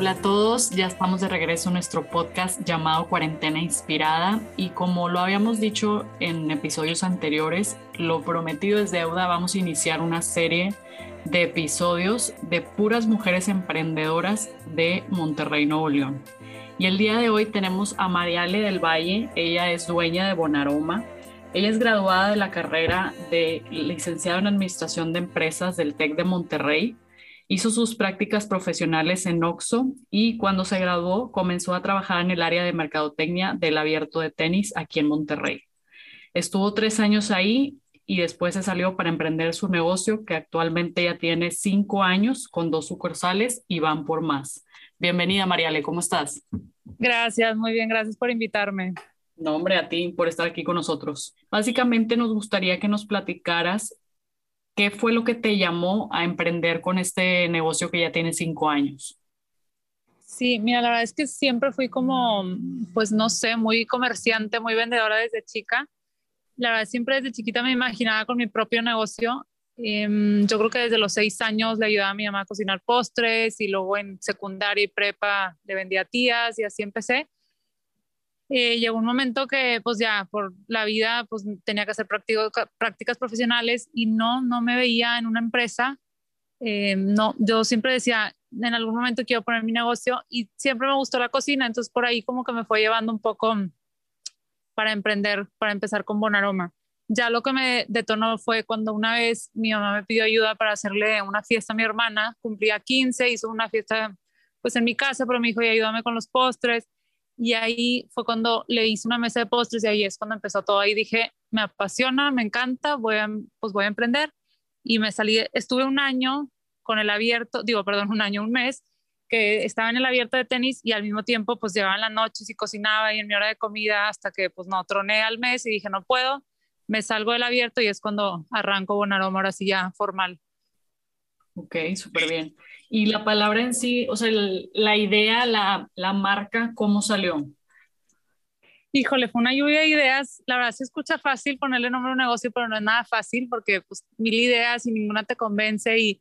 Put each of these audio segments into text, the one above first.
Hola a todos, ya estamos de regreso a nuestro podcast llamado Cuarentena Inspirada y como lo habíamos dicho en episodios anteriores, lo prometido es deuda, vamos a iniciar una serie de episodios de puras mujeres emprendedoras de Monterrey, Nuevo León. Y el día de hoy tenemos a Mariale del Valle, ella es dueña de Bonaroma, ella es graduada de la carrera de licenciado en Administración de Empresas del TEC de Monterrey Hizo sus prácticas profesionales en Oxo y cuando se graduó comenzó a trabajar en el área de mercadotecnia del abierto de tenis aquí en Monterrey. Estuvo tres años ahí y después se salió para emprender su negocio que actualmente ya tiene cinco años con dos sucursales y van por más. Bienvenida Mariale, ¿cómo estás? Gracias, muy bien, gracias por invitarme. No, hombre, a ti por estar aquí con nosotros. Básicamente nos gustaría que nos platicaras ¿Qué fue lo que te llamó a emprender con este negocio que ya tiene cinco años? Sí, mira, la verdad es que siempre fui como, pues no sé, muy comerciante, muy vendedora desde chica. La verdad, siempre desde chiquita me imaginaba con mi propio negocio. Em, yo creo que desde los seis años le ayudaba a mi mamá a cocinar postres y luego en secundaria y prepa le vendía tías y así empecé. Eh, llegó un momento que pues ya por la vida pues tenía que hacer prácticas profesionales y no, no me veía en una empresa. Eh, no, yo siempre decía, en algún momento quiero poner mi negocio y siempre me gustó la cocina, entonces por ahí como que me fue llevando un poco para emprender, para empezar con Bonaroma. Ya lo que me detonó fue cuando una vez mi mamá me pidió ayuda para hacerle una fiesta a mi hermana, cumplía 15, hizo una fiesta pues en mi casa, pero me dijo, y ayúdame con los postres y ahí fue cuando le hice una mesa de postres y ahí es cuando empezó todo. Ahí dije, me apasiona, me encanta, voy a, pues voy a emprender. Y me salí, estuve un año con el abierto, digo, perdón, un año, un mes, que estaba en el abierto de tenis y al mismo tiempo pues llegaba en la noche y cocinaba y en mi hora de comida hasta que pues no, troné al mes y dije, no puedo, me salgo del abierto y es cuando arranco Bonaroma, ahora sí ya formal. Ok, súper bien. Y la palabra en sí, o sea, la idea, la, la marca, ¿cómo salió? Híjole, fue una lluvia de ideas. La verdad se escucha fácil ponerle nombre a un negocio, pero no es nada fácil porque pues mil ideas y ninguna te convence. Y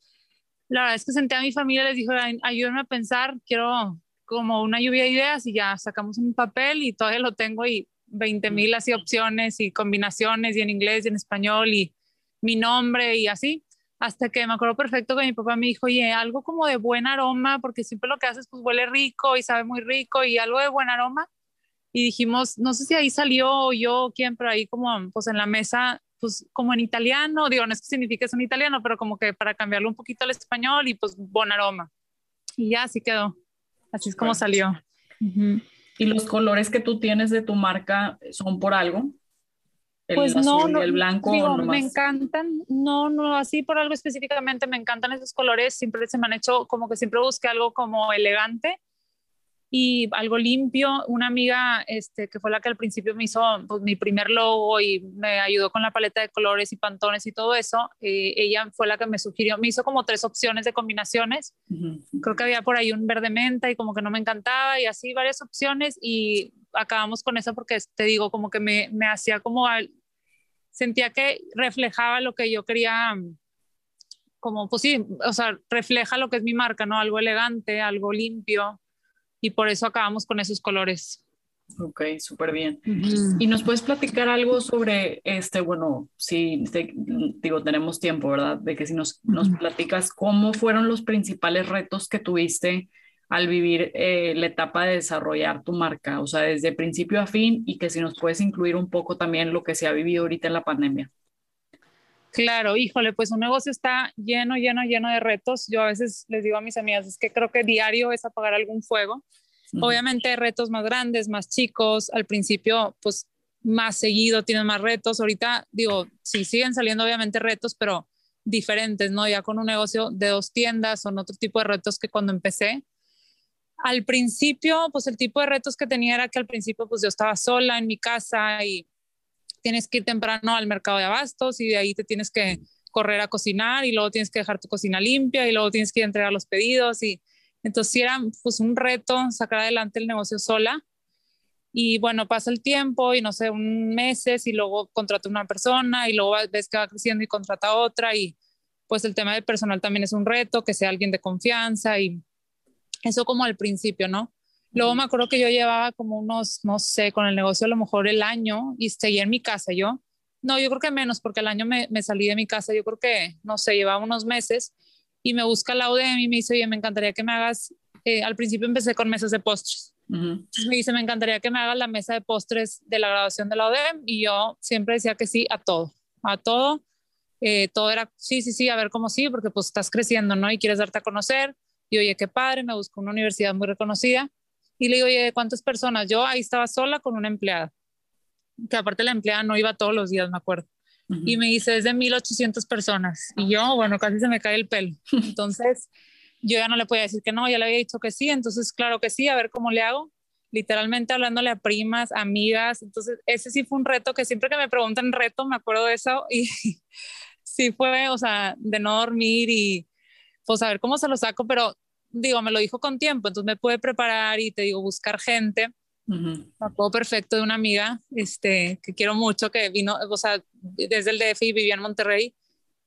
la verdad es que senté a mi familia les dije, ayúdenme a pensar, quiero como una lluvia de ideas y ya sacamos un papel y todavía lo tengo y 20 mil así opciones y combinaciones y en inglés y en español y mi nombre y así hasta que me acuerdo perfecto que mi papá me dijo, oye, algo como de buen aroma, porque siempre lo que haces pues huele rico y sabe muy rico y algo de buen aroma. Y dijimos, no sé si ahí salió yo quién, pero ahí como pues en la mesa, pues como en italiano, digo, no es que signifique es un italiano, pero como que para cambiarlo un poquito al español y pues buen aroma. Y ya así quedó, así es como salió. ¿Y los colores que tú tienes de tu marca son por algo? Pues no, no, el blanco. Digo, me encantan, no, no, así por algo específicamente, me encantan esos colores, siempre se me han hecho como que siempre busqué algo como elegante y algo limpio. Una amiga este, que fue la que al principio me hizo pues, mi primer logo y me ayudó con la paleta de colores y pantones y todo eso, eh, ella fue la que me sugirió, me hizo como tres opciones de combinaciones. Creo que había por ahí un verde menta y como que no me encantaba y así varias opciones y acabamos con eso porque te digo como que me, me hacía como sentía que reflejaba lo que yo quería, como, pues sí, o sea, refleja lo que es mi marca, ¿no? Algo elegante, algo limpio, y por eso acabamos con esos colores. Ok, súper bien. ¿Y nos puedes platicar algo sobre este, bueno, si, digo, tenemos tiempo, ¿verdad? De que si nos, nos platicas cómo fueron los principales retos que tuviste al vivir eh, la etapa de desarrollar tu marca, o sea, desde principio a fin y que si nos puedes incluir un poco también lo que se ha vivido ahorita en la pandemia. Claro, híjole, pues un negocio está lleno, lleno, lleno de retos. Yo a veces les digo a mis amigas, es que creo que diario es apagar algún fuego. Obviamente retos más grandes, más chicos. Al principio, pues más seguido tienen más retos. Ahorita, digo, sí siguen saliendo obviamente retos, pero diferentes, ¿no? Ya con un negocio de dos tiendas son otro tipo de retos que cuando empecé. Al principio, pues el tipo de retos que tenía era que al principio, pues yo estaba sola en mi casa y tienes que ir temprano al mercado de abastos y de ahí te tienes que correr a cocinar y luego tienes que dejar tu cocina limpia y luego tienes que ir a entregar los pedidos y entonces era pues un reto sacar adelante el negocio sola. Y bueno, pasa el tiempo y no sé, un meses y luego contrata una persona y luego ves que va creciendo y contrata otra y pues el tema del personal también es un reto, que sea alguien de confianza y Eso como al principio, ¿no? Luego me acuerdo que yo llevaba como unos, no sé, con el negocio a lo mejor el año y seguía en mi casa yo. No, yo creo que menos, porque el año me, me salí de mi casa, yo creo que, no sé, llevaba unos meses y me busca la UDEM y me dice, oye, me encantaría que me hagas, eh, al principio empecé con mesas de postres. Me dice, me encantaría que me hagas la mesa de postres de la graduación de la UDEM y yo siempre decía que sí a todo, a todo. Eh, todo era sí, sí, sí, a ver cómo sí, porque pues estás creciendo, ¿no? Y quieres darte a conocer. Y oye, qué padre, me busco una universidad muy reconocida. Y le digo, oye, ¿cuántas personas? Yo ahí estaba sola con una empleada, que aparte la empleada no iba todos los días, me acuerdo. Y me dice, es de 1800 personas. Y yo, bueno, casi se me cae el pelo. Entonces, yo ya no le podía decir que no, ya le había dicho que sí. Entonces, claro que sí, a ver cómo le hago. Literalmente hablándole a primas, amigas. Entonces, ese sí fue un reto que siempre que me preguntan reto, me acuerdo de eso. Y sí fue, o sea, de no dormir y pues a ver cómo se lo saco, pero digo, me lo dijo con tiempo, entonces me pude preparar y te digo, buscar gente. Uh -huh. perfecto de una amiga este, que quiero mucho, que vino, o sea, desde el DF y vivía en Monterrey.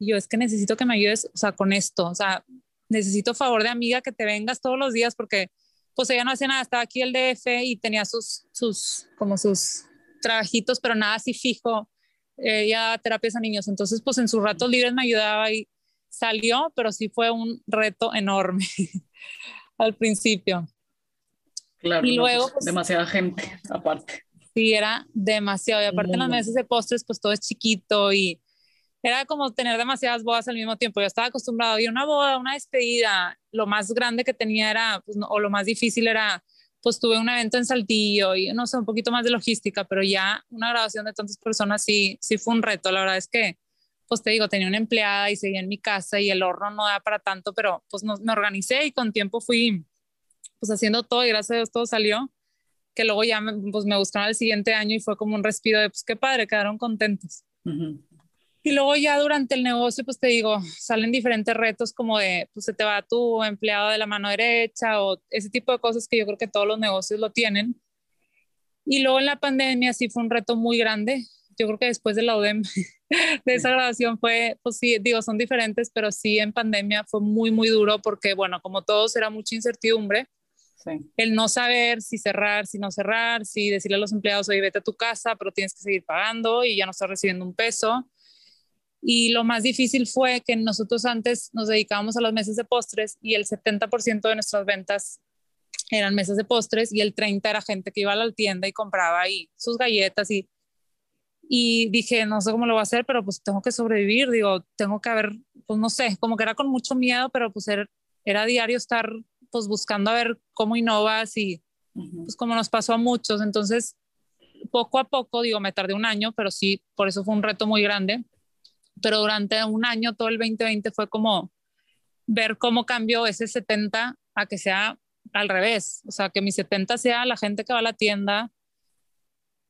Y yo es que necesito que me ayudes, o sea, con esto, o sea, necesito favor de amiga que te vengas todos los días porque pues ella no hacía nada, estaba aquí el DF y tenía sus, sus, como sus trabajitos, pero nada así fijo, eh, ya terapias a niños, entonces pues en sus ratos libres me ayudaba y salió, pero sí fue un reto enorme al principio. Claro, y luego, pues, demasiada gente aparte. Sí, era demasiado. Y aparte en los meses de postres, pues todo es chiquito y era como tener demasiadas bodas al mismo tiempo. Yo estaba acostumbrado a ir a una boda, una despedida. Lo más grande que tenía era, pues, o lo más difícil era, pues tuve un evento en Saltillo y no sé, un poquito más de logística, pero ya una grabación de tantas personas sí, sí fue un reto. La verdad es que pues te digo, tenía una empleada y seguía en mi casa y el horno no da para tanto, pero pues no, me organicé y con tiempo fui pues haciendo todo y gracias a Dios todo salió, que luego ya me, pues me buscaron el siguiente año y fue como un respiro de pues qué padre, quedaron contentos. Uh -huh. Y luego ya durante el negocio, pues te digo, salen diferentes retos como de, pues se te va tu empleado de la mano derecha o ese tipo de cosas que yo creo que todos los negocios lo tienen. Y luego en la pandemia sí fue un reto muy grande yo creo que después de la UDEM, de esa grabación fue, pues sí, digo, son diferentes, pero sí en pandemia fue muy, muy duro porque, bueno, como todos era mucha incertidumbre. Sí. El no saber si cerrar, si no cerrar, si decirle a los empleados, oye, vete a tu casa, pero tienes que seguir pagando y ya no estás recibiendo un peso. Y lo más difícil fue que nosotros antes nos dedicábamos a los meses de postres y el 70% de nuestras ventas eran mesas de postres y el 30 era gente que iba a la tienda y compraba ahí sus galletas y y dije, no sé cómo lo voy a hacer, pero pues tengo que sobrevivir, digo, tengo que haber, pues no sé, como que era con mucho miedo, pero pues era, era diario estar pues buscando a ver cómo innovas y pues como nos pasó a muchos, entonces poco a poco, digo, me tardé un año, pero sí, por eso fue un reto muy grande, pero durante un año, todo el 2020 fue como ver cómo cambió ese 70 a que sea al revés, o sea, que mi 70 sea la gente que va a la tienda,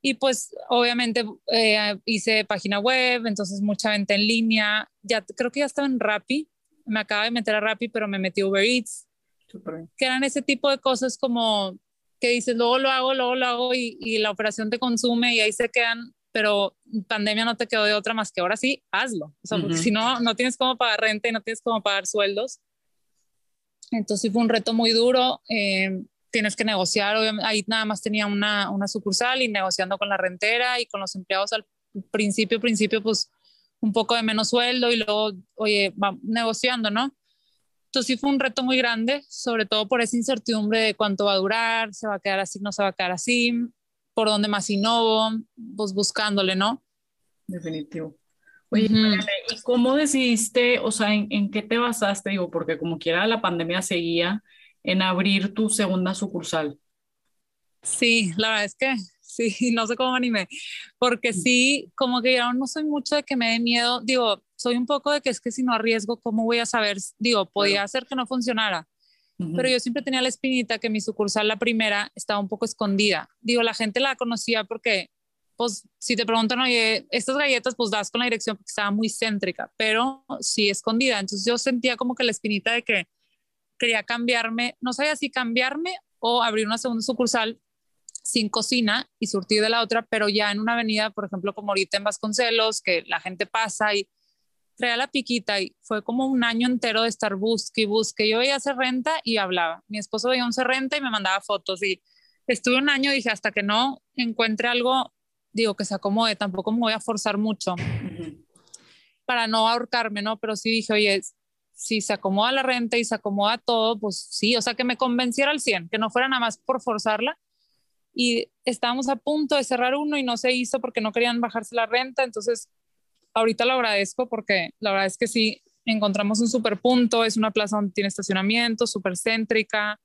y pues obviamente eh, hice página web, entonces mucha venta en línea. Ya creo que ya estaba en Rappi. Me acaba de meter a Rappi, pero me metí Uber Eats. Que eran ese tipo de cosas como que dices, luego lo hago, luego lo hago y, y, la operación te consume y ahí se quedan, pero pandemia no te quedó de otra más que ahora sí, hazlo. O sea, porque si no, no tienes cómo pagar renta y no tienes cómo pagar sueldos. Entonces fue un reto muy duro. Eh, tienes que negociar, obviamente, ahí nada más tenía una, una sucursal y negociando con la rentera y con los empleados al principio, principio, pues un poco de menos sueldo y luego, oye, va negociando, ¿no? Entonces sí fue un reto muy grande, sobre todo por esa incertidumbre de cuánto va a durar, se va a quedar así, no se va a quedar así, por dónde más innovo, pues buscándole, ¿no? Definitivo. Oye, uh -huh. ¿y cómo decidiste, o sea, ¿en, en, qué te basaste? Digo, porque como quiera la pandemia seguía, en abrir tu segunda sucursal? Sí, la verdad es que sí, no sé cómo me animé, porque mm. sí, como que yo no soy mucho de que me dé miedo, digo, soy un poco de que es que si no arriesgo, ¿cómo voy a saber? Digo, podía hacer que no funcionara, uh -huh. pero yo siempre tenía la espinita que mi sucursal, la primera, estaba un poco escondida. Digo, la gente la conocía porque, pues, si te preguntan, oye, estas galletas, pues das con la dirección porque estaba muy céntrica, pero sí escondida. Entonces yo sentía como que la espinita de que quería cambiarme, no sabía si cambiarme o abrir una segunda sucursal sin cocina y surtir de la otra, pero ya en una avenida, por ejemplo, como ahorita en Vasconcelos, que la gente pasa y traía la piquita y fue como un año entero de estar busque y busque. Yo veía hacer renta y hablaba. Mi esposo veía un renta y me mandaba fotos y estuve un año, dije, hasta que no encuentre algo, digo, que se acomode, tampoco me voy a forzar mucho para no ahorcarme, ¿no? Pero sí dije, oye, si se acomoda la renta y se acomoda todo, pues sí, o sea, que me convenciera al 100, que no fuera nada más por forzarla. Y estábamos a punto de cerrar uno y no se hizo porque no querían bajarse la renta, entonces ahorita lo agradezco porque la verdad es que sí, encontramos un super punto, es una plaza donde tiene estacionamiento, súper céntrica,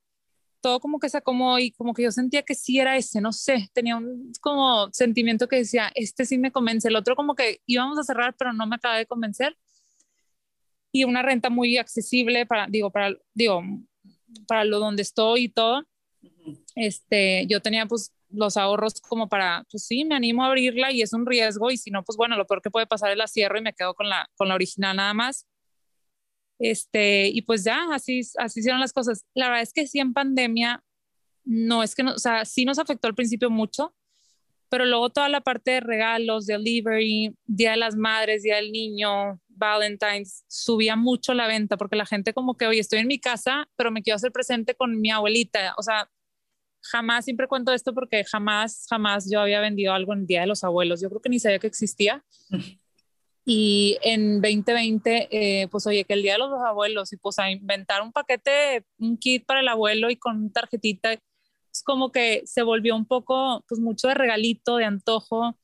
todo como que se acomodó y como que yo sentía que sí era ese, no sé, tenía un como sentimiento que decía, este sí me convence, el otro como que íbamos a cerrar, pero no me acaba de convencer. Y una renta muy accesible para, digo, para, digo, para lo donde estoy y todo. Este, yo tenía pues los ahorros como para, pues sí, me animo a abrirla y es un riesgo y si no, pues bueno, lo peor que puede pasar es la cierro y me quedo con la, con la original nada más. Este, y pues ya, así, así hicieron las cosas. La verdad es que sí en pandemia, no es que, no, o sea, sí nos afectó al principio mucho, pero luego toda la parte de regalos, delivery, Día de las Madres, Día del Niño, Valentine's, subía mucho la venta porque la gente como que, oye, estoy en mi casa, pero me quiero hacer presente con mi abuelita. O sea, jamás, siempre cuento esto porque jamás, jamás yo había vendido algo en Día de los Abuelos. Yo creo que ni sabía que existía. Y en 2020, eh, pues oye, que el Día de los Abuelos, y pues a inventar un paquete, un kit para el abuelo y con tarjetita, es como que se volvió un poco, pues mucho de regalito, de antojo.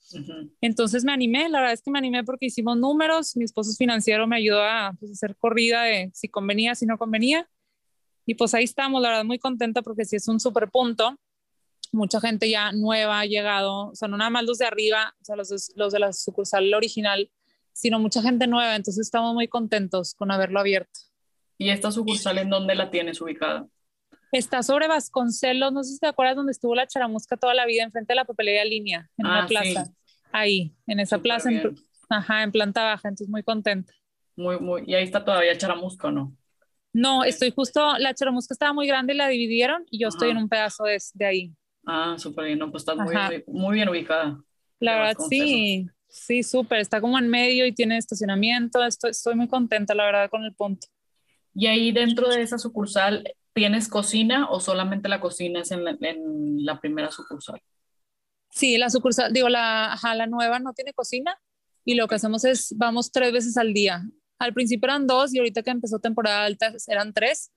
Entonces me animé, la verdad es que me animé porque hicimos números, mi esposo financiero me ayudó a pues, hacer corrida de si convenía, si no convenía. Y pues ahí estamos, la verdad, muy contenta porque sí es un super punto. Mucha gente ya nueva ha llegado, o sea, no nada más los de arriba, o sea, los, los de la sucursal original, sino mucha gente nueva. Entonces estamos muy contentos con haberlo abierto. ¿Y esta sucursal en dónde la tienes ubicada? Está sobre Vasconcelos, no sé si te acuerdas donde estuvo la charamusca toda la vida, enfrente de la papelería línea, en una ah, plaza. Ahí, en esa plaza, en, ajá, en planta baja, entonces muy contenta. Muy, muy, y ahí está todavía charamusca, ¿no? No, estoy justo, la charamusca estaba muy grande y la dividieron y yo estoy en un pedazo de, de ahí. Ah, súper bien, no, pues estás muy, muy, bien ubicada. La verdad, sí, sí, súper, está como en medio y tiene estacionamiento, estoy, estoy muy contenta, la verdad, con el punto. Y ahí dentro de esa sucursal, ¿tienes cocina o solamente la cocina es en la, primera sucursal? Sí, la sucursal, digo, la, la nueva no tiene cocina y lo que hacemos es, vamos tres veces al día al principio eran dos y ahorita que empezó temporada alta eran tres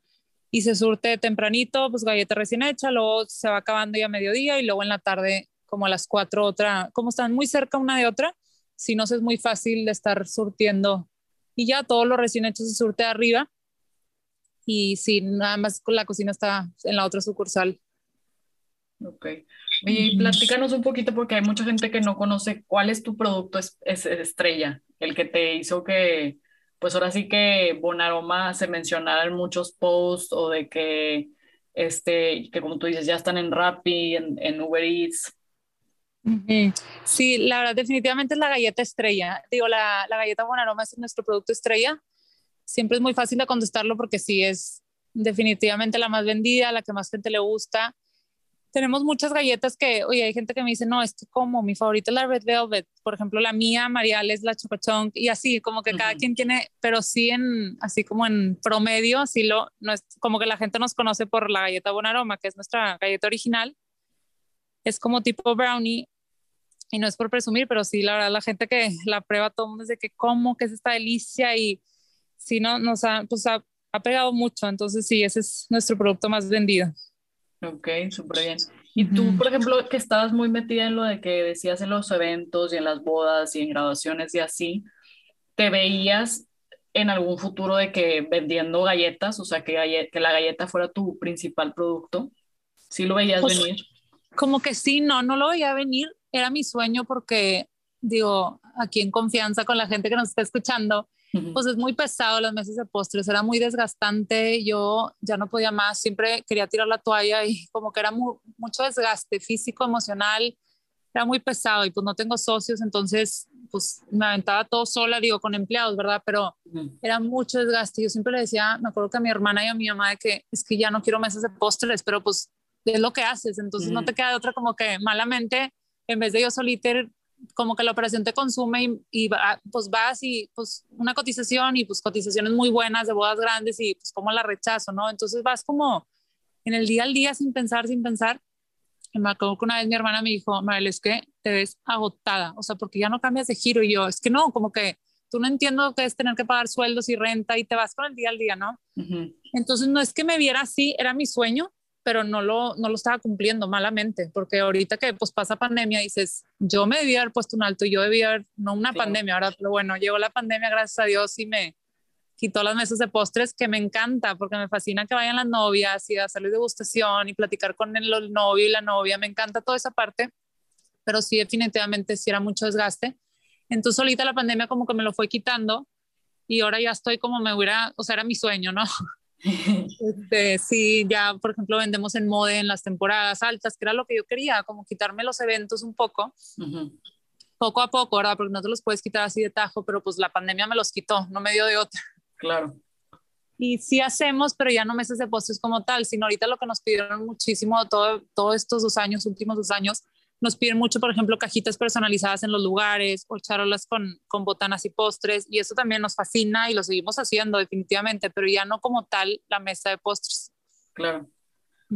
y se surte tempranito, pues galleta recién hecha, luego se va acabando ya a mediodía y luego en la tarde como a las cuatro otra, como están muy cerca una de otra, si no es muy fácil de estar surtiendo y ya todo lo recién hecho se surte arriba y sí, nada más la cocina está en la otra sucursal. Ok. Y platícanos un poquito porque hay mucha gente que no conoce cuál es tu producto es estrella, el que te hizo que, pues ahora sí que Bonaroma se mencionara en muchos posts o de que, este, que como tú dices, ya están en Rappi, en, en Uber Eats. Sí, la verdad, definitivamente es la galleta estrella. Digo, la, la galleta Bonaroma es nuestro producto estrella. Siempre es muy fácil de contestarlo porque sí es definitivamente la más vendida, la que más gente le gusta. Tenemos muchas galletas que, oye, hay gente que me dice, no, esto como, mi favorita es la Red Velvet, por ejemplo, la mía, Marial, es la Chocachón, y así, como que cada quien tiene, pero sí en, así como en promedio, así lo, no es, como que la gente nos conoce por la galleta Bonaroma, que es nuestra galleta original, es como tipo brownie, y no es por presumir, pero sí, la verdad, la gente que la prueba todo el mundo dice que como, que es esta delicia, y sí, no, nos ha, pues ha, ha pegado mucho, entonces sí, ese es nuestro producto más vendido. Ok, súper bien. Y tú, por ejemplo, que estabas muy metida en lo de que decías en los eventos y en las bodas y en graduaciones y así, ¿te veías en algún futuro de que vendiendo galletas, o sea, que, que la galleta fuera tu principal producto? ¿Sí lo veías pues, venir? Como que sí, no, no lo veía venir. Era mi sueño porque, digo, aquí en confianza con la gente que nos está escuchando, pues es muy pesado las mesas de postres, era muy desgastante, yo ya no podía más, siempre quería tirar la toalla y como que era mucho desgaste físico, emocional, era muy pesado y pues no tengo socios, entonces pues me aventaba todo sola, digo, con empleados, ¿verdad? Pero era mucho desgaste. Yo siempre le decía, me acuerdo que a mi hermana y a mi mamá de que es que ya no quiero mesas de postres, pero pues es lo que haces, entonces no te queda de otra como que malamente, en vez de yo solita como que la operación te consume y, pues vas y pues una cotización y pues cotizaciones muy buenas de bodas grandes y pues como la rechazo, ¿no? Entonces vas como en el día al día sin pensar, sin pensar. Y me acuerdo que una vez mi hermana me dijo, Marel, es que te ves agotada, o sea, porque ya no cambias de giro y yo, es que no, como que tú no entiendo que es tener que pagar sueldos y renta y te vas con el día al día, ¿no? Entonces no es que me viera así, era mi sueño, pero no lo, no lo estaba cumpliendo malamente, porque ahorita que pues pasa pandemia dices, yo me debía haber puesto un alto y yo debía haber, no una pandemia, ahora, pero bueno, llegó la pandemia, gracias a Dios, y me quitó las mesas de postres, que me encanta, porque me fascina que vayan las novias y hacerles degustación y platicar con el, el novio y la novia, me encanta toda esa parte, pero sí definitivamente sí era mucho desgaste. Entonces ahorita la pandemia como que me lo fue quitando y ahora ya estoy como me hubiera, o sea, era mi sueño, ¿no? Este, sí, ya por ejemplo vendemos en mode en las temporadas altas, que era lo que yo quería, como quitarme los eventos un poco, poco a poco, ¿verdad? Porque no te los puedes quitar así de tajo, pero pues la pandemia me los quitó, no me dio de otra. Claro. Y sí hacemos, pero ya no meses de postres como tal, sino ahorita lo que nos pidieron muchísimo todo, todos estos dos años, últimos dos años, nos piden mucho, por ejemplo, cajitas personalizadas en los lugares o charolas con, con botanas y postres y eso también nos fascina y lo seguimos haciendo definitivamente, pero ya no como tal la mesa de postres. Claro.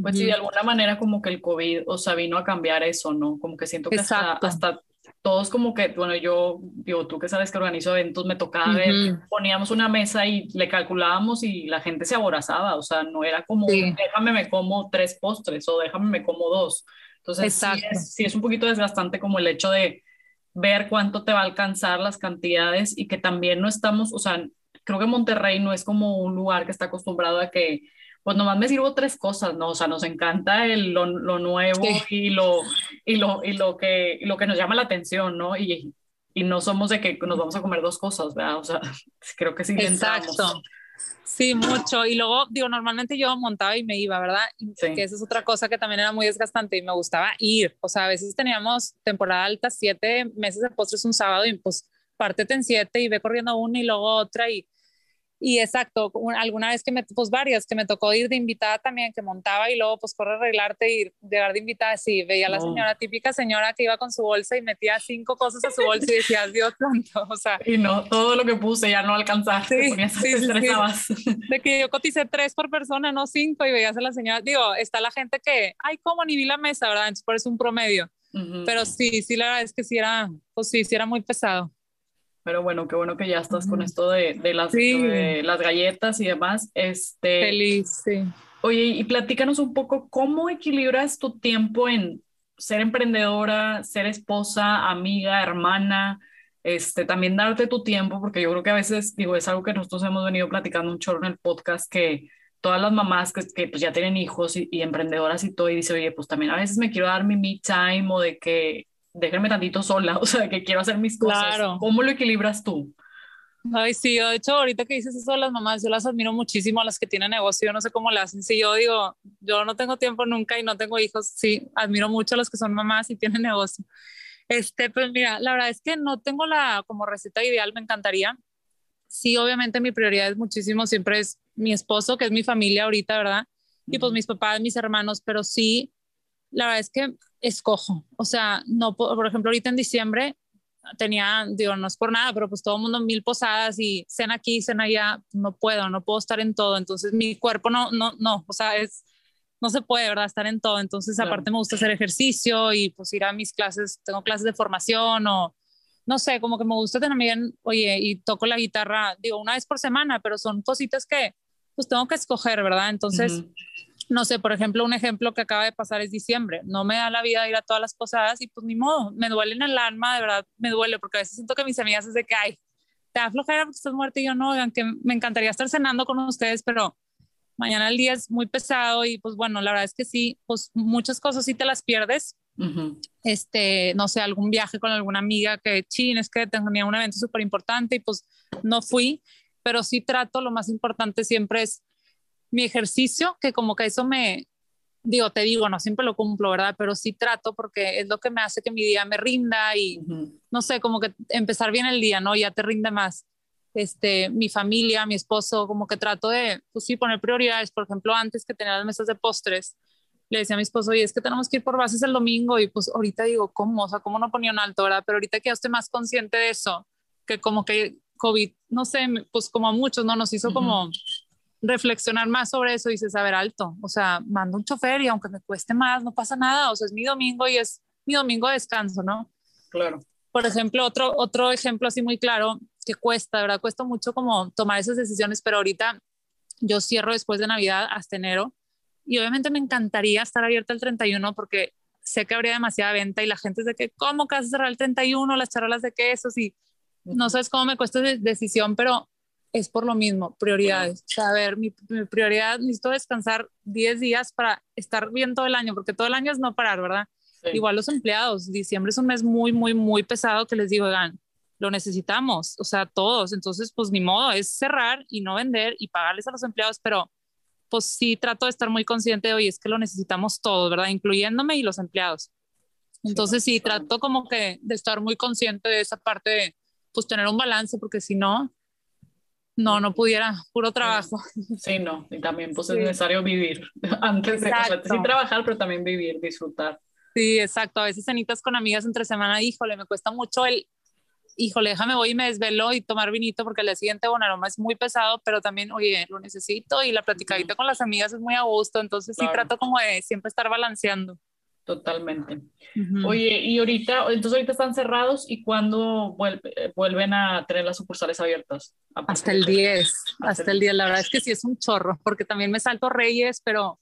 Pues sí, de alguna manera como que el COVID, o sea, vino a cambiar eso, ¿no? Como que siento que hasta, hasta, todos como que, bueno, yo, digo, tú que sabes que organizo eventos, me tocaba ver, poníamos una mesa y le calculábamos y la gente se aborazaba, o sea, no era como, déjame me como tres postres o déjame me como dos, entonces, sí es, un poquito desgastante como el hecho de ver cuánto te va a alcanzar las cantidades y que también no estamos, o sea, creo que Monterrey no es como un lugar que está acostumbrado a que, pues nomás me sirvo tres cosas, ¿no? O sea, nos encanta el, lo, nuevo y, lo, y, lo, y, lo que, lo que nos llama la atención, ¿no? Y, y no somos de que nos vamos a comer dos cosas, ¿verdad? O sea, creo que sí. Exacto. Sí, mucho. Y luego, digo, normalmente yo montaba y me iba, ¿verdad? Que esa es otra cosa que también era muy desgastante y me gustaba ir. O sea, a veces teníamos temporada alta, siete meses de postres un sábado y pues pártete en siete y ve corriendo una y luego otra y y exacto, alguna vez que me, pues varias, que me tocó ir de invitada también, que montaba y luego pues corre arreglarte y llegar de invitada, sí, veía a la señora, típica señora que iba con su bolsa y metía cinco cosas a su bolsa y decía, Dios santo, o sea. Y no, todo lo que puse ya no alcanzaste, sí, sí, sí, De que yo coticé tres por persona, no cinco, y veías a la señora, digo, está la gente que, ay, ¿cómo? Ni vi la mesa, ¿verdad? Entonces por eso un promedio. Pero sí, sí, la verdad es que sí era, pues sí, sí era muy pesado. Pero bueno, qué bueno que ya estás con esto de, de las, de las galletas y demás. Este, Feliz, sí. Oye, y platícanos un poco cómo equilibras tu tiempo en ser emprendedora, ser esposa, amiga, hermana, este, también darte tu tiempo, porque yo creo que a veces, digo, es algo que nosotros hemos venido platicando un chorro en el podcast, que todas las mamás que, que pues ya tienen hijos y, y, emprendedoras y todo, y dice, oye, pues también a veces me quiero dar mi me time o de que déjenme tantito sola, o sea, que quiero hacer mis cosas. Claro. ¿Cómo lo equilibras tú? Ay, sí, de hecho, ahorita que dices eso de las mamás, yo las admiro muchísimo a las que tienen negocio, yo no sé cómo le hacen. Si yo digo, yo no tengo tiempo nunca y no tengo hijos, sí, admiro mucho a las que son mamás y tienen negocio. Este, pues mira, la verdad es que no tengo la como receta ideal, me encantaría. Sí, obviamente mi prioridad es muchísimo, siempre es mi esposo, que es mi familia ahorita, ¿verdad? Y pues mis papás, mis hermanos, pero sí, la verdad es que escojo. O sea, no, por ejemplo, ahorita en diciembre tenía, digo, no es por nada, pero pues todo el mundo mil posadas y cena aquí, cena allá, no puedo, no puedo estar en todo. Entonces mi cuerpo no, no, no, o sea, es, no se puede, ¿verdad? Estar en todo. Entonces aparte me gusta hacer ejercicio y pues ir a mis clases, tengo clases de formación o no sé, como que me gusta también, oye, y toco la guitarra, digo, una vez por semana, pero son cositas que pues tengo que escoger, ¿verdad? Entonces no sé, por ejemplo, un ejemplo que acaba de pasar es diciembre. No me da la vida ir a todas las posadas y pues ni modo, me duele en el alma, de verdad me duele, porque a veces siento que mis amigas es de que, ay, te da flojera porque estás muerta y yo no, oigan, que me encantaría estar cenando con ustedes, pero mañana el día es muy pesado y pues bueno, la verdad es que sí, pues muchas cosas sí te las pierdes. Este, no sé, algún viaje con alguna amiga que, chin, es que tenía un evento súper importante y pues no fui, pero sí trato, lo más importante siempre es mi ejercicio, que como que eso me, digo, te digo, no siempre lo cumplo, ¿verdad? Pero sí trato porque es lo que me hace que mi día me rinda y, no sé, como que empezar bien el día, ¿no? Ya te rinde más. Este, mi familia, mi esposo, como que trato de, pues sí, poner prioridades. Por ejemplo, antes que tenía las mesas de postres, le decía a mi esposo, oye, es que tenemos que ir por bases el domingo y pues ahorita digo, ¿cómo? O sea, ¿cómo no ponía un alto, verdad? Pero ahorita que ya estoy más consciente de eso, que como que COVID, no sé, pues como a muchos, ¿no? Nos hizo como reflexionar más sobre eso y dices, a ver, alto, o sea, mando un chofer y aunque me cueste más, no pasa nada, o sea, es mi domingo y es mi domingo de descanso, ¿no? Claro. Por ejemplo, otro, otro ejemplo así muy claro que cuesta, ¿verdad? Cuesta mucho como tomar esas decisiones, pero ahorita yo cierro después de Navidad hasta enero y obviamente me encantaría estar abierta el 31 porque sé que habría demasiada venta y la gente es de que, ¿cómo que vas a cerrar el 31? Las charolas de quesos y no sabes cómo me cuesta esa decisión, pero es por lo mismo, prioridades. O sea, a ver, mi, prioridad, necesito descansar 10 días para estar bien todo el año, porque todo el año es no parar, ¿verdad? Igual los empleados, diciembre es un mes muy, muy, muy pesado que les digo, oigan, lo necesitamos, o sea, todos. Entonces, pues ni modo, es cerrar y no vender y pagarles a los empleados, pero pues sí trato de estar muy consciente de, hoy es que lo necesitamos todos, ¿verdad? Incluyéndome y los empleados. Entonces sí, trato como que de estar muy consciente de esa parte de, pues tener un balance, porque si no, no, no pudiera, puro trabajo. Sí, no, y también pues es necesario vivir antes de, o sea, sí trabajar, pero también vivir, disfrutar. Sí, exacto, a veces cenitas con amigas entre semana, híjole, me cuesta mucho el híjole, déjame voy y me desvelo y tomar vinito porque el día siguiente, bueno, aroma es muy pesado, pero también, oye, lo necesito y la platicadita con las amigas es muy a gusto, entonces sí trato como de siempre estar balanceando. Totalmente. Oye, y ahorita, entonces ahorita están cerrados y cuándo vuelven a tener las sucursales abiertas? Hasta el 10, hasta, el 10, la verdad es que sí es un chorro, porque también me salto Reyes, pero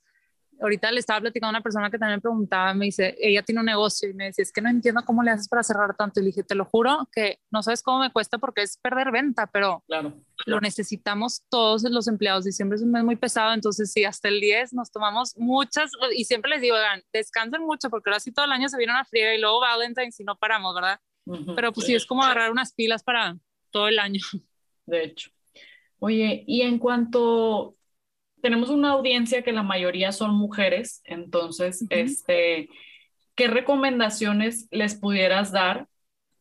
ahorita le estaba platicando a una persona que también me preguntaba, me dice, ella tiene un negocio y me dice, es que no entiendo cómo le haces para cerrar tanto. Y le dije, te lo juro que no sabes cómo me cuesta porque es perder venta, pero claro, lo necesitamos todos los empleados. Diciembre es un mes muy pesado, entonces sí, hasta el 10 nos tomamos muchas, y siempre les digo, oigan, descansen mucho porque ahora sí todo el año se viene una fría y luego Valentine's si no paramos, ¿verdad? pero pues sí, es como agarrar unas pilas para todo el año. De hecho. Oye, y en cuanto tenemos una audiencia que la mayoría son mujeres, entonces, este, ¿qué recomendaciones les pudieras dar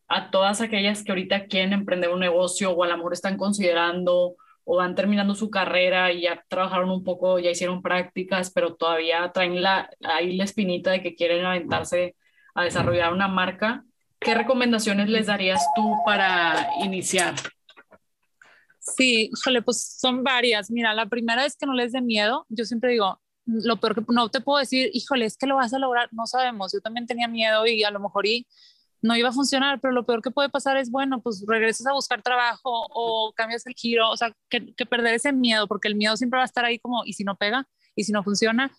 a todas aquellas que ahorita quieren emprender un negocio o a lo mejor están considerando o van terminando su carrera y ya trabajaron un poco, ya hicieron prácticas, pero todavía traen la, ahí la espinita de que quieren aventarse a desarrollar una marca? ¿Qué recomendaciones les darías tú para iniciar? Sí, híjole, pues son varias. Mira, la primera es que no les dé miedo. Yo siempre digo, lo peor que no te puedo decir, híjole, es que lo vas a lograr, no sabemos. Yo también tenía miedo y a lo mejor y no iba a funcionar, pero lo peor que puede pasar es, bueno, pues regresas a buscar trabajo o cambias el giro, o sea, que, perder ese miedo, porque el miedo siempre va a estar ahí como, ¿y si no pega? ¿Y si no funciona?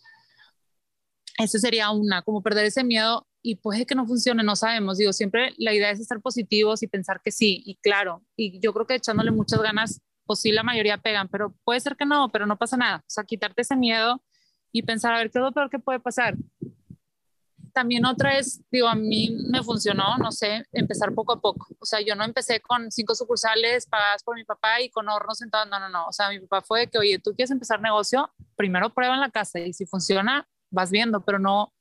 Ese sería una, como perder ese miedo y puede que no funcione, no sabemos. Digo, siempre la idea es estar positivos y pensar que sí, y claro, y yo creo que echándole muchas ganas, pues sí, la mayoría pegan, pero puede ser que no, pero no pasa nada. O sea, quitarte ese miedo y pensar, a ver, ¿qué es lo peor que puede pasar? También otra es, digo, a mí me funcionó, no sé, empezar poco a poco. O sea, yo no empecé con cinco sucursales pagadas por mi papá y con hornos sentados, no, no, no. O sea, mi papá fue que, oye, tú quieres empezar negocio, primero prueba en la casa y si funciona, vas viendo, pero no,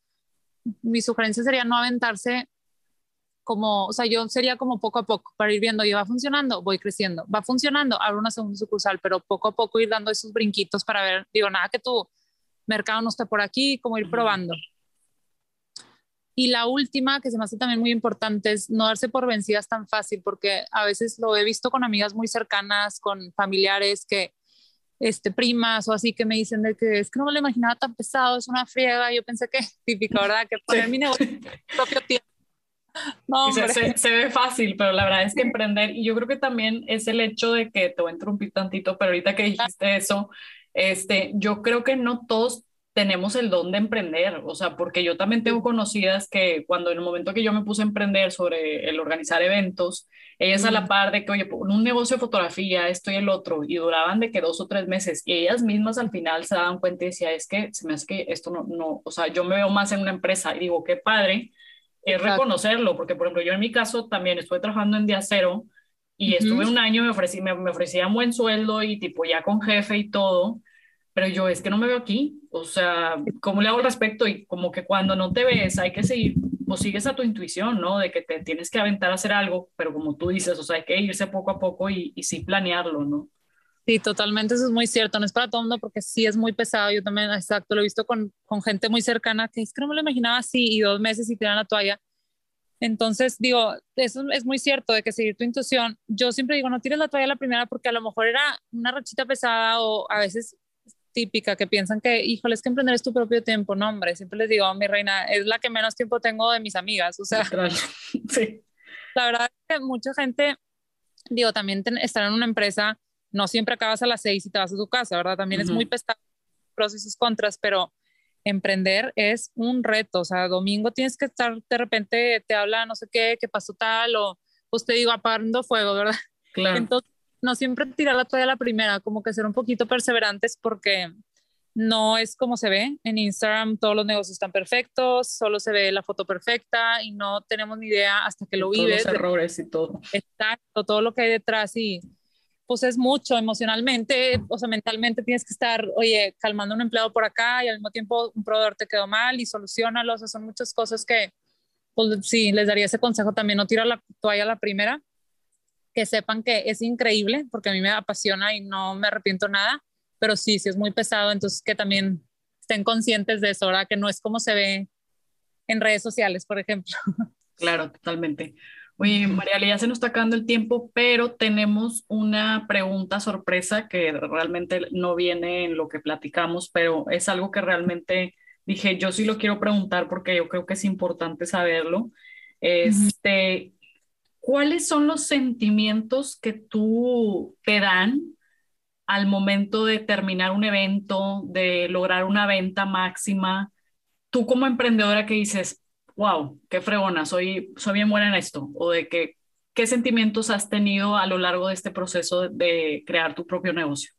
mi sugerencia sería no aventarse como, o sea, yo sería como poco a poco para ir viendo, y va funcionando, voy creciendo, va funcionando, abro una segunda sucursal, pero poco a poco ir dando esos brinquitos para ver, digo, nada que tu mercado no esté por aquí, como ir probando. Y la última, que se me hace también muy importante, es no darse por vencidas tan fácil, porque a veces lo he visto con amigas muy cercanas, con familiares que este, primas o así que me dicen de que es que no me lo imaginaba tan pesado, es una friega. Yo pensé que típico, ¿verdad? Que poner mi negocio propio tiempo. No, se, se, ve fácil, pero la verdad es que emprender, y yo creo que también es el hecho de que te voy a interrumpir tantito, pero ahorita que dijiste eso, este, yo creo que no todos tenemos el don de emprender, o sea, porque yo también tengo conocidas que cuando en el momento que yo me puse a emprender sobre el organizar eventos, ellas a la par de que, oye, un negocio de fotografía, esto y el otro, y duraban de que dos o tres meses, y ellas mismas al final se daban cuenta y decía, es que se me hace que esto no, no, o sea, yo me veo más en una empresa, y digo, qué padre, es reconocerlo, porque por ejemplo, yo en mi caso también estuve trabajando en día cero, y estuve un año, me, ofrecí, me, me ofrecían buen sueldo y tipo ya con jefe y todo, pero yo es que no me veo aquí, o sea, ¿cómo le hago al respecto? Y como que cuando no te ves, hay que seguir, pues sigues a tu intuición, ¿no? De que te tienes que aventar a hacer algo, pero como tú dices, o sea, hay que irse poco a poco y, y sí planearlo, ¿no? Sí, totalmente, eso es muy cierto. No es para todo mundo porque sí es muy pesado. Yo también, exacto, lo he visto con, con gente muy cercana que es que no me lo imaginaba así y dos meses y tiran la toalla. Entonces, digo, eso es muy cierto de que seguir tu intuición. Yo siempre digo, no tires la toalla la primera porque a lo mejor era una rachita pesada o a veces típica que piensan que, híjole, es que emprender es tu propio tiempo. No, hombre, siempre les digo, mi reina, es la que menos tiempo tengo de mis amigas. O sea, sí. la verdad es que mucha gente, digo, también estar en una empresa no siempre acabas a las seis y te vas a tu casa, ¿verdad? También es muy pesado, pros y sus contras, pero emprender es un reto, o sea, domingo tienes que estar, de repente te habla no sé qué, qué pasó tal, o pues te digo, apagando fuego, ¿verdad? Claro. Entonces, no siempre tirar la toalla la primera, como que ser un poquito perseverantes porque no es como se ve. En Instagram todos los negocios están perfectos, solo se ve la foto perfecta y no tenemos ni idea hasta que lo vives. Los errores y todo. Exacto, todo lo que hay detrás y pues es mucho emocionalmente, o sea, mentalmente tienes que estar, oye, calmando a un empleado por acá y al mismo tiempo un proveedor te quedó mal y solucionalo, o sea, son muchas cosas que, pues sí, les daría ese consejo también, no tirar la toalla a la primera, que sepan que es increíble, porque a mí me apasiona y no me arrepiento nada, pero sí, sí es muy pesado, entonces que también estén conscientes de eso, ¿verdad? Que no es como se ve en redes sociales, por ejemplo. Claro, totalmente. Oye, María, ya se nos está acabando el tiempo, pero tenemos una pregunta sorpresa que realmente no viene en lo que platicamos, pero es algo que realmente dije, yo sí lo quiero preguntar porque yo creo que es importante saberlo. Este, ¿Cuáles son los sentimientos que tú te dan al momento de terminar un evento, de lograr una venta máxima? Tú como emprendedora que dices, wow, qué fregona, soy, soy bien buena en esto, o de que, qué sentimientos has tenido a lo largo de este proceso de crear tu propio negocio.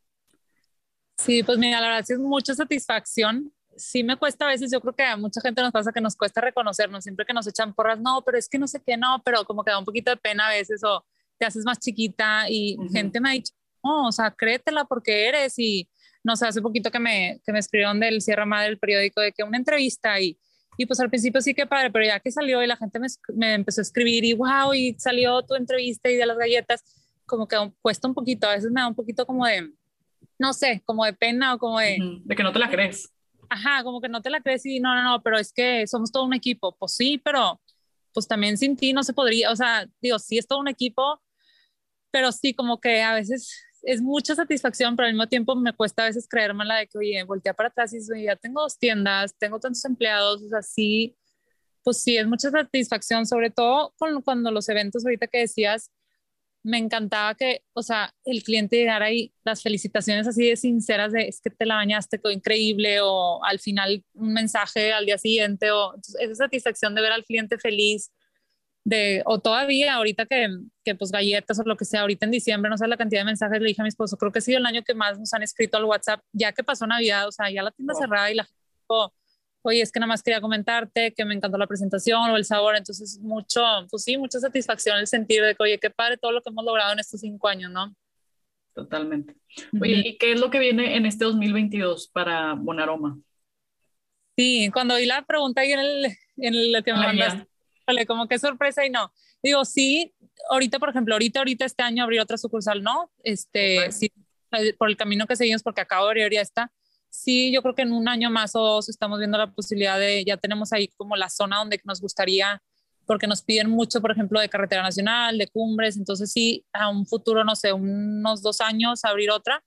Sí, pues mira, la verdad es mucha satisfacción. Sí me cuesta a veces, yo creo que a mucha gente nos pasa que nos cuesta reconocernos, siempre que nos echan porras, no, pero es que no sé qué, no, pero como que da un poquito de pena a veces o te haces más chiquita y gente me ha dicho, no, o sea, créetela porque eres y no sé, hace poquito que me, que me escribieron del Sierra Madre del periódico de que una entrevista y y pues al principio sí que padre, pero ya que salió y la gente me, empezó a escribir y wow, y salió tu entrevista y de las galletas, como que cuesta un poquito, a veces me da un poquito como de, no sé, como de pena o como de... De que no te la crees. Ajá, como que no te la crees y no, no, no, pero es que somos todo un equipo. Pues sí, pero pues también sin ti no se podría, o sea, digo, sí es todo un equipo, pero sí como que a veces es mucha satisfacción, pero al mismo tiempo me cuesta a veces creérmela de que, oye, voltea para atrás y ya tengo dos tiendas, tengo tantos empleados, o sea, sí, pues sí, es mucha satisfacción, sobre todo con, cuando los eventos ahorita que decías, me encantaba que, o sea, el cliente llegara ahí, las felicitaciones así de sinceras de, es que te la bañaste, quedó increíble, o al final un mensaje al día siguiente, o esa satisfacción de ver al cliente feliz, de, o todavía ahorita que, que, pues galletas o lo que sea, ahorita en diciembre, no sé la cantidad de mensajes, le dije a mi esposo, creo que ha sido el año que más nos han escrito al WhatsApp, ya que pasó Navidad, o sea, ya la tienda cerrada y la gente dijo, oye, es que nada más quería comentarte que me encantó la presentación o el sabor, entonces mucho, pues sí, mucha satisfacción el sentir de que, oye, qué padre todo lo que hemos logrado en estos cinco años, ¿no? Totalmente. Oye, ¿y qué es lo que viene en este 2022 para Bonaroma? Sí, cuando vi la pregunta ahí en el, en el que me mandaste, como qué sorpresa y no. Digo, sí, ahorita, por ejemplo, ahorita, ahorita este año abrir otra sucursal, no, este, sí, por el camino que seguimos, porque acabo de abrir ya está. Sí, yo creo que en un año más o dos estamos viendo la posibilidad de, ya tenemos ahí como la zona donde nos gustaría, porque nos piden mucho, por ejemplo, de carretera nacional, de cumbres, entonces sí, a un futuro, no sé, unos dos años abrir otra.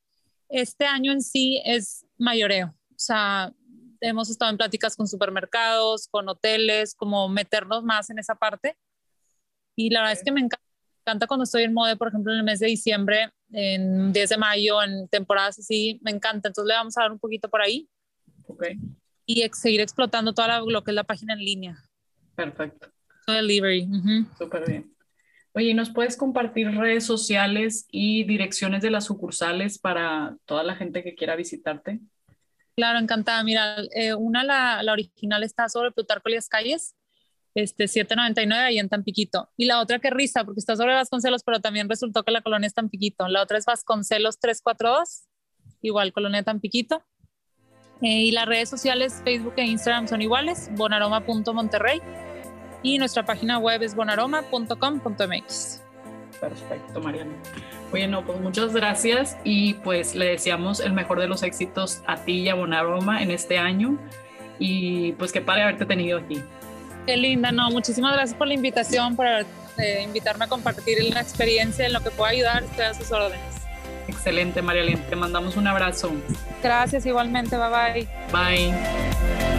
Este año en sí es mayoreo, o sea, hemos estado en pláticas con supermercados, con hoteles, como meternos más en esa parte. Y la verdad es que me encanta, cuando estoy en Mode, por ejemplo, en el mes de diciembre, en 10 de mayo, en temporadas así, me encanta. Entonces le vamos a dar un poquito por ahí. Okay. Y seguir explotando toda lo que es la página en línea. Perfecto. Delivery. Súper bien. Oye, ¿nos puedes compartir redes sociales y direcciones de las sucursales para toda la gente que quiera visitarte? Claro, encantada. Mira, eh, una, la, la, original está sobre Plutarco Lías Calles, este, 799 ahí en Tampiquito. Y la otra que risa, porque está sobre Vasconcelos, pero también resultó que la colonia es Tampiquito. La otra es Vasconcelos 342, igual colonia Tampiquito. Eh, y las redes sociales, Facebook e Instagram son iguales, bonaroma.monterrey. Y nuestra página web es bonaroma.com.mx. Perfecto, Mariana. Bueno, pues muchas gracias y pues le deseamos el mejor de los éxitos a ti y a Bonaroma en este año y pues qué padre haberte tenido aquí. Qué linda, no, muchísimas gracias por la invitación, por eh, invitarme a compartir la experiencia en lo que pueda ayudar, estoy a sus órdenes. Excelente, María Te mandamos un abrazo. Gracias, igualmente. Bye bye. Bye.